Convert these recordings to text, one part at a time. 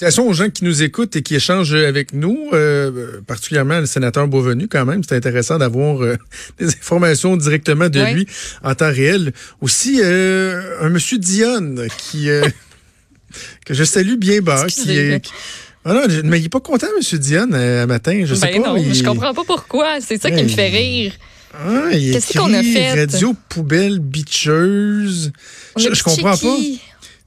Salutations aux gens qui nous écoutent et qui échangent avec nous, euh, particulièrement le sénateur Beauvenu quand même. C'est intéressant d'avoir euh, des informations directement de lui en temps réel. Aussi, euh, un monsieur Dionne qui euh, que je salue bien bas, qui est... qui- Ah non, mais il est pas content, monsieur Dionne, euh, un matin. Je sais ben pas. non, il... je comprends pas pourquoi. C'est ça qui me fait rire. Ah, Qu'est-ce qu'on a fait? Radio Poubelle Bitcheuse. Je, je comprends pas.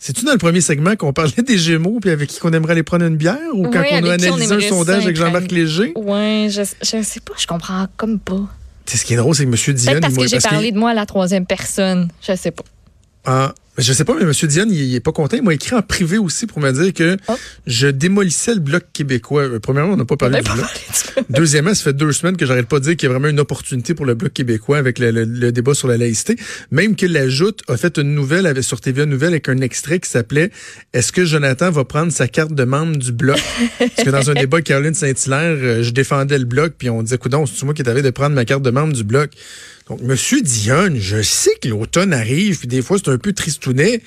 C'est-tu dans le premier segment qu'on parlait des Gémeaux puis avec qui qu'on aimerait aller prendre une bière ou quand on a on analysé un sondage avec Jean-Marc Léger? Ouais, je, je sais pas, je comprends comme pas. C'est ce qui est drôle, c'est que M. Peut-être parce que j'ai parlé de moi à la troisième personne. Je sais pas. Ah, je sais pas, mais M. Dionne, il, est pas content. Il m'a écrit en privé aussi pour me dire que Oh. je démolissais le bloc québécois. Euh, Premièrement, on n'a pas parlé du pas bloc. parlé du bloc. Deuxièmement, ça fait deux semaines que j'arrête pas de dire qu'il y a vraiment une opportunité pour le Bloc québécois avec le, le- le débat sur la laïcité. Même que la Joute a fait une nouvelle avec, sur TVA Nouvelle avec un extrait qui s'appelait Est-ce que Jonathan va prendre sa carte de membre du Bloc? Parce que dans un débat avec Caroline Saint-Hilaire, euh, je défendais le Bloc, puis on disait, coudon, c'est moi qui t'avais de prendre ma carte de membre du Bloc. Donc, Monsieur Dionne, je sais que l'automne arrive, puis des fois, c'est un peu tristounet,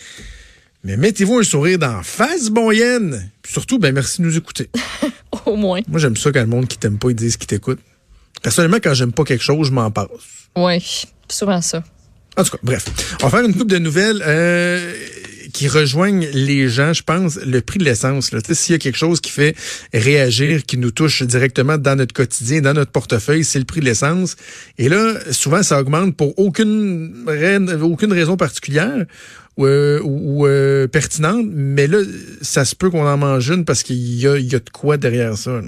mais mettez-vous un sourire d'en face, bon Yen. Puis surtout, ben merci de nous écouter. Au moins. Moi, j'aime ça quand le monde qui t'aime pas, ils disent qu'ils t'écoutent. Personnellement, quand j'aime pas quelque chose, je m'en passe. Ouais, souvent ça. En tout cas, bref. On va faire une coupe de nouvelles euh, qui rejoignent les gens, je pense, le prix de l'essence. S'il y a quelque chose qui fait réagir, qui nous touche directement dans notre quotidien, dans notre portefeuille, c'est le prix de l'essence. Et là, souvent, ça augmente pour aucune, raison particulière ou, euh, euh, pertinente, mais là, ça se peut qu'on en mange une parce qu'il y a, y a de quoi derrière ça.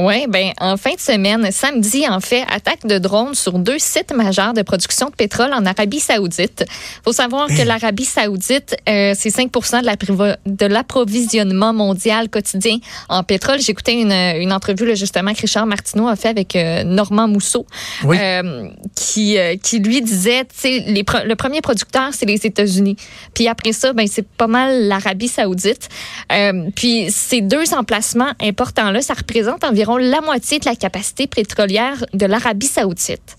Oui, ben en fin de semaine, samedi, en fait, attaque de drones sur deux sites majeurs de production de pétrole en Arabie Saoudite. faut savoir que l'Arabie Saoudite, euh, c'est 5 de l'approvisionnement mondial quotidien en pétrole. J'écoutais une, une entrevue là, justement que Richard Martineau a fait avec euh, Normand Mousseau, Oui. euh, qui, euh, qui lui disait, tu sais, les le premier producteur, c'est les États-Unis. Puis après ça, ben c'est pas mal l'Arabie Saoudite. Euh, puis ces deux emplacements importants-là, ça représente environ la moitié de la capacité pétrolière de l'Arabie Saoudite.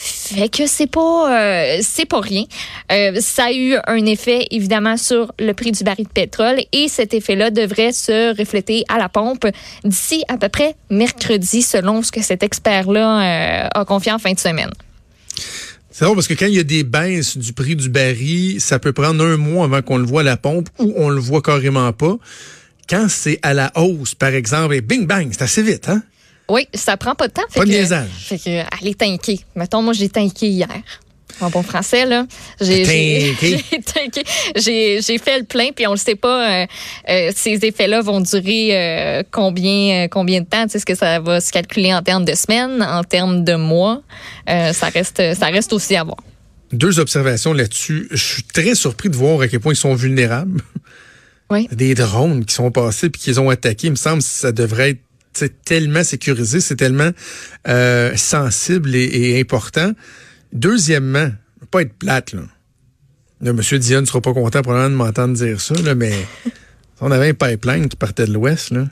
Fait que c'est pas euh, rien. Euh, ça a eu un effet évidemment sur le prix du baril de pétrole et cet effet-là devrait se refléter à la pompe d'ici à peu près mercredi, selon ce que cet expert-là euh, a confié en fin de semaine. C'est drôle parce que quand il y a des baisses du prix du baril, ça peut prendre un mois avant qu'on le voit à la pompe ou on le voit carrément pas. Quand c'est à la hausse, par exemple, et bing bang, c'est assez vite, hein? Oui, ça prend pas de temps. Fait Pas de niaisage. Fait que, allez tanker. Mettons, moi, j'ai tanké hier. En bon français, là. J'ai j'ai- fait le plein, puis on le sait pas, euh, euh, ces effets-là vont durer euh, combien, combien de temps? Tu sais, Est-ce que ça va se calculer en termes de semaines, en termes de mois? Ça, reste, ça reste aussi à voir. Deux observations là-dessus. Je suis très surpris de voir à quel point ils sont vulnérables. Oui. Des drones qui sont passés puis qu'ils ont attaqué, il me semble que ça devrait être tellement sécurisé, c'est tellement euh, sensible et, et important. Deuxièmement, pas être plate, là. Là, Monsieur Dion ne sera pas content probablement de m'entendre dire ça, là, mais on avait un pipeline qui partait de l'Ouest, là.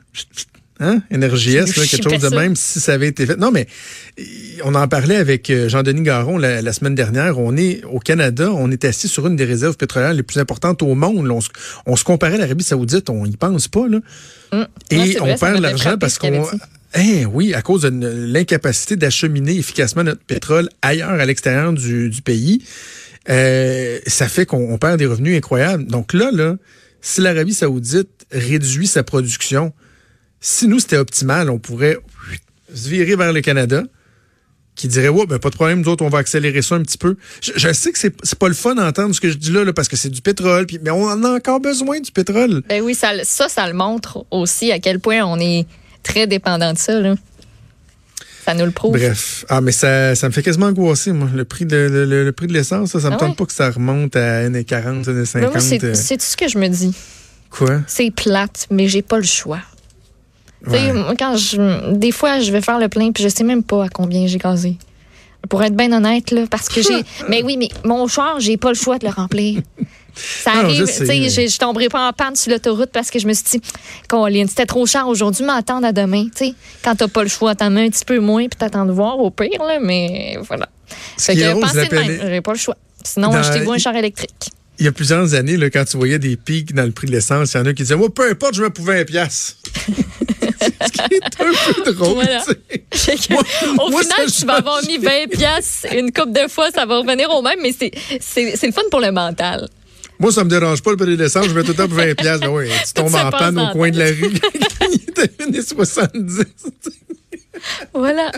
Hein? Énergie S, là, quelque chose de même, si ça avait été fait. Non, mais on en parlait avec euh, Jean-Denis Garon la, la semaine dernière. On est au Canada, on est assis sur une des réserves pétrolières les plus importantes au monde. là. On, se, on se comparait à l'Arabie Saoudite, on y pense pas, là. Hum. Et Ouais, on perd l'argent parce qu'on. Hein, oui, à cause de l'incapacité d'acheminer efficacement notre pétrole ailleurs à l'extérieur du, du pays. Euh, ça fait qu'on on perd des revenus incroyables. Donc là, là, si l'Arabie Saoudite réduit sa production, si nous c'était optimal, on pourrait se virer vers le Canada, qui dirait ouais, ben pas de problème, nous autres on va accélérer ça un petit peu. Je, je sais que c'est c'est pas le fun d'entendre ce que je dis là, là parce que c'est du pétrole, puis mais on en a encore besoin du pétrole. Ben oui, ça, ça, ça le montre aussi à quel point on est très dépendant de ça. Là. Ça nous le prouve. Bref. Ah, mais ça, ça me fait quasiment angoisser, moi. Le prix de, le, le- le prix de l'essence, ça, ça me Ah tente pas que ça remonte à 1,40, 1,50. Ben c'est euh, c'est tout ce que je me dis? Quoi? C'est plate, mais j'ai pas le choix. Ouais. moi, quand je, des fois, je vais faire le plein, puis je sais même pas à combien j'ai gazé. Pour être bien honnête, là, parce que j'ai. mais oui, mais mon char, j'ai pas le choix de le remplir. Ça arrive, je tu sais, je je tomberai pas en panne sur l'autoroute parce que je me suis dit, Colin, c'était trop cher aujourd'hui, m'attendre à demain. Tu sais, quand t'as pas le choix, t'en mets un petit peu moins, puis t'attends de voir au pire, là, mais voilà. Ce Fait que drôle, pensez c'est de même, l'appel- j'ai pas le choix. Sinon, Dans- achetez-vous un char électrique. il y a plusieurs années, là, quand tu voyais des pics dans le prix de l'essence, il y en a qui disaient, moi, peu importe, je me pouvais un pièce. Ce qui est un peu drôle. Voilà. Moi- Au moi, final, tu vas avoir mis 20 pièces une coupe de fois, ça va revenir au même, mais c'est le fun pour le mental. Moi, ça me dérange pas le prix de l'essence, je mets tout le temps pour 20 pièces. Ben oui, tu tombes en panne au coin de la rue. il était 1,70. Voilà.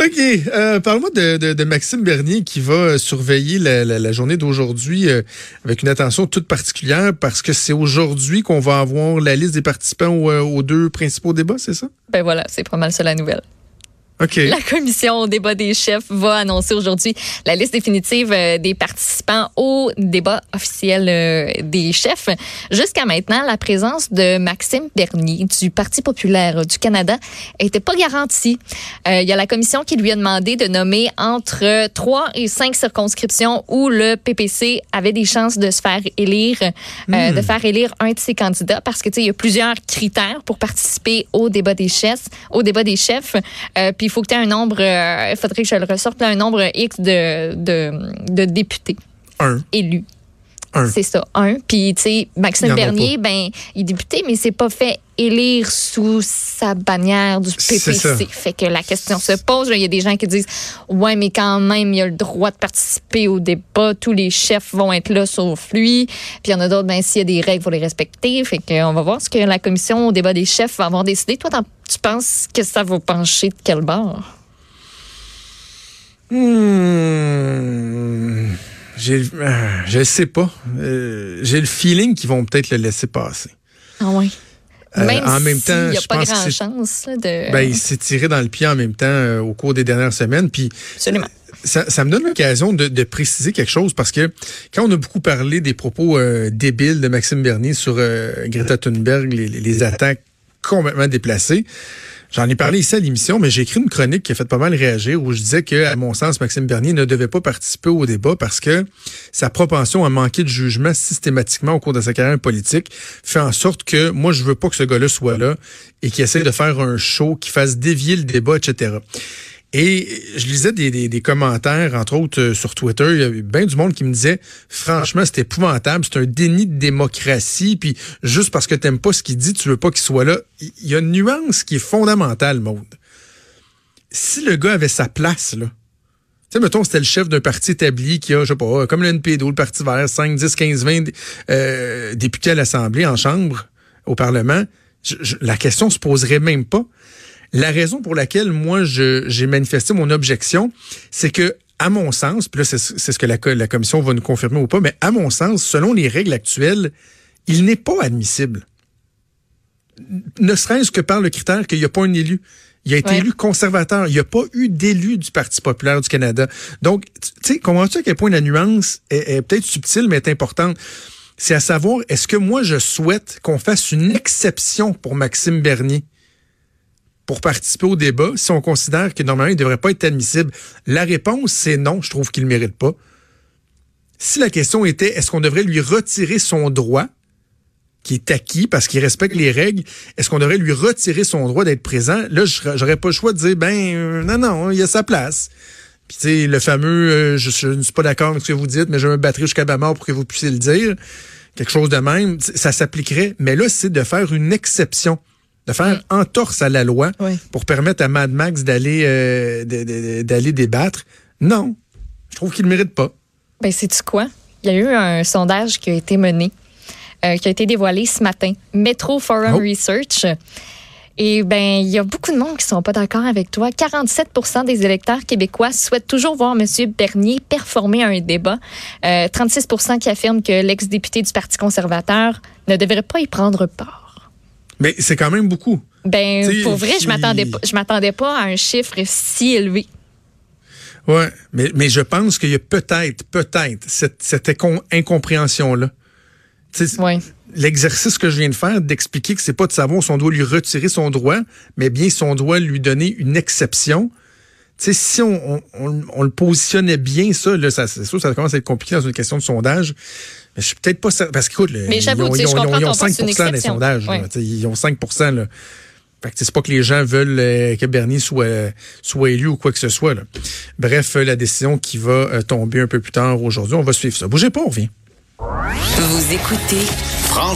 OK. Euh, Parle-moi de, Maxime Bernier qui va euh, surveiller la journée d'aujourd'hui euh, avec une attention toute particulière parce que c'est aujourd'hui qu'on va avoir la liste des participants aux, euh, aux deux principaux débats, c'est ça? Ben voilà, c'est pas mal ça la nouvelle. OK. La commission au débat des chefs va annoncer aujourd'hui la liste définitive euh, des participants au débat officiel euh, des chefs. Jusqu'à maintenant, la présence de Maxime Bernier du Parti populaire du Canada était pas garantie. Euh, Il y a la commission qui lui a demandé de nommer entre trois et cinq circonscriptions où le PPC avait des chances de se faire élire, euh, de faire élire un de ses candidats parce que tu sais il y a plusieurs critères pour participer au débat des chefs, au débat des chefs. Euh, Puis il faut que tu aies un nombre, euh, il faudrait que je le ressorte, là, un nombre X de, de, de députés Un. élus. Un. C'est ça, un. Puis, tu sais, y Maxime Bernier, ben, il est député, mais c'est pas fait élire sous sa bannière du. PPC. Fait que la question se pose. Il y a des gens qui disent, ouais, mais quand même, il a le droit de participer au débat. Tous les chefs vont être là sauf lui. Puis il y en a d'autres, ben, s'il y a des règles, il faut les respecter. Fait que on va voir ce que la commission au débat des chefs va avoir décidé. Toi, tu penses que ça va pencher de quel bord? Hmm. J'ai, euh, je sais pas. Euh, j'ai le feeling qu'ils vont peut-être le laisser passer. Ah ouais. Euh, Même en même temps, n'y a je pas grand chance là, de. Ben, il s'est tiré dans le pied en même temps euh, au cours des dernières semaines. Puis Absolument. ça, ça me donne l'occasion de, de préciser quelque chose parce que quand on a beaucoup parlé des propos euh, débiles de Maxime Bernier sur Greta Thunberg, les attaques complètement déplacées, j'en ai parlé ici à l'émission, mais j'ai écrit une chronique qui a fait pas mal réagir où je disais que, à mon sens, Maxime Bernier ne devait pas participer au débat parce que sa propension à manquer de jugement systématiquement au cours de sa carrière politique fait en sorte que moi, je veux pas que ce gars-là soit là et qu'il essaie de faire un show qui fasse dévier le débat, etc. Et je lisais des, des, des commentaires, entre autres euh, sur Twitter, il y avait bien du monde qui me disait franchement, c'est épouvantable, c'est un déni de démocratie, puis juste parce que t'aimes pas ce qu'il dit, tu veux pas qu'il soit là. Il y a une nuance qui est fondamentale, Maude. Si le gars avait sa place, là, tu sais, mettons, c'était le chef d'un parti établi qui a, je sais pas, comme le NPD, le Parti vert, 5, 10, 15, 20 euh, députés à l'Assemblée, en Chambre, au Parlement, je- je- la question se poserait même pas. La raison pour laquelle moi j'ai manifesté mon objection, c'est que à mon sens, puis là c'est ce que la, la commission va nous confirmer ou pas, mais à mon sens, selon les règles actuelles, il n'est pas admissible. Ne serait-ce que par le critère qu'il n'y a pas un élu. Il a été Ouais. élu conservateur. Il n'y a pas eu d'élu du Parti populaire du Canada. Donc, tu sais, comprends-tu à quel point la nuance est, est peut-être subtile, mais est importante? C'est à savoir, est-ce que moi, je souhaite qu'on fasse une exception pour Maxime Bernier? Pour participer au débat si on considère que normalement il ne devrait pas être admissible? La réponse, c'est non, je trouve qu'il ne mérite pas. Si la question était est-ce qu'on devrait lui retirer son droit, qui est acquis parce qu'il respecte les règles, est-ce qu'on devrait lui retirer son droit d'être présent? Là, j'aurais pas le choix de dire ben euh, non, non, il a sa place. Puis tu sais, le fameux euh, je, ne suis pas d'accord avec ce que vous dites, mais je me battrai jusqu'à ma mort pour que vous puissiez le dire. Quelque chose de même, ça s'appliquerait. Mais là, c'est de faire une exception, de faire entorse à la loi Oui. pour permettre à Mad Max d'aller euh, d'aller débattre. Non, je trouve qu'il ne le mérite pas. Ben, sais-tu quoi? Il y a eu un sondage qui a été mené, euh, qui a été dévoilé ce matin. Metro Forum Oh. Research. Et ben, il y a beaucoup de monde qui sont pas d'accord avec toi. 47% des électeurs québécois souhaitent toujours voir M. Bernier performer à un débat. Euh, 36% qui affirment que l'ex-député du Parti conservateur ne devrait pas y prendre part. Mais c'est quand même beaucoup. Ben, T'sais, pour vrai, je m'attendais pas, je m'attendais pas à un chiffre si élevé. Ouais, mais, mais je pense qu'il y a peut-être, peut-être cette, cette incom- incompréhension-là. Ouais. L'exercice que je viens de faire d'expliquer que c'est pas de savoir si on doit lui retirer son droit, mais bien si on doit lui donner une exception. Tu sais, si on, on, on- on le positionnait bien, ça, là, ça, c'est sûr, ça commence à être compliqué dans une question de sondage. Mais je suis peut-être pas certain. Parce qu'écoute, ils j'avoue, ont, ils ont- ils ont ton point, 5 c'est une dans les exception. sondages. Ouais. Ils ont 5 là. Fait que c'est pas que les gens veulent euh, que Bernier soit, soit élu ou quoi que ce soit. Là. Bref, la décision qui va tomber un peu plus tard aujourd'hui, on va suivre ça. Bougez pas, on revient. Vous écoutez Franchement.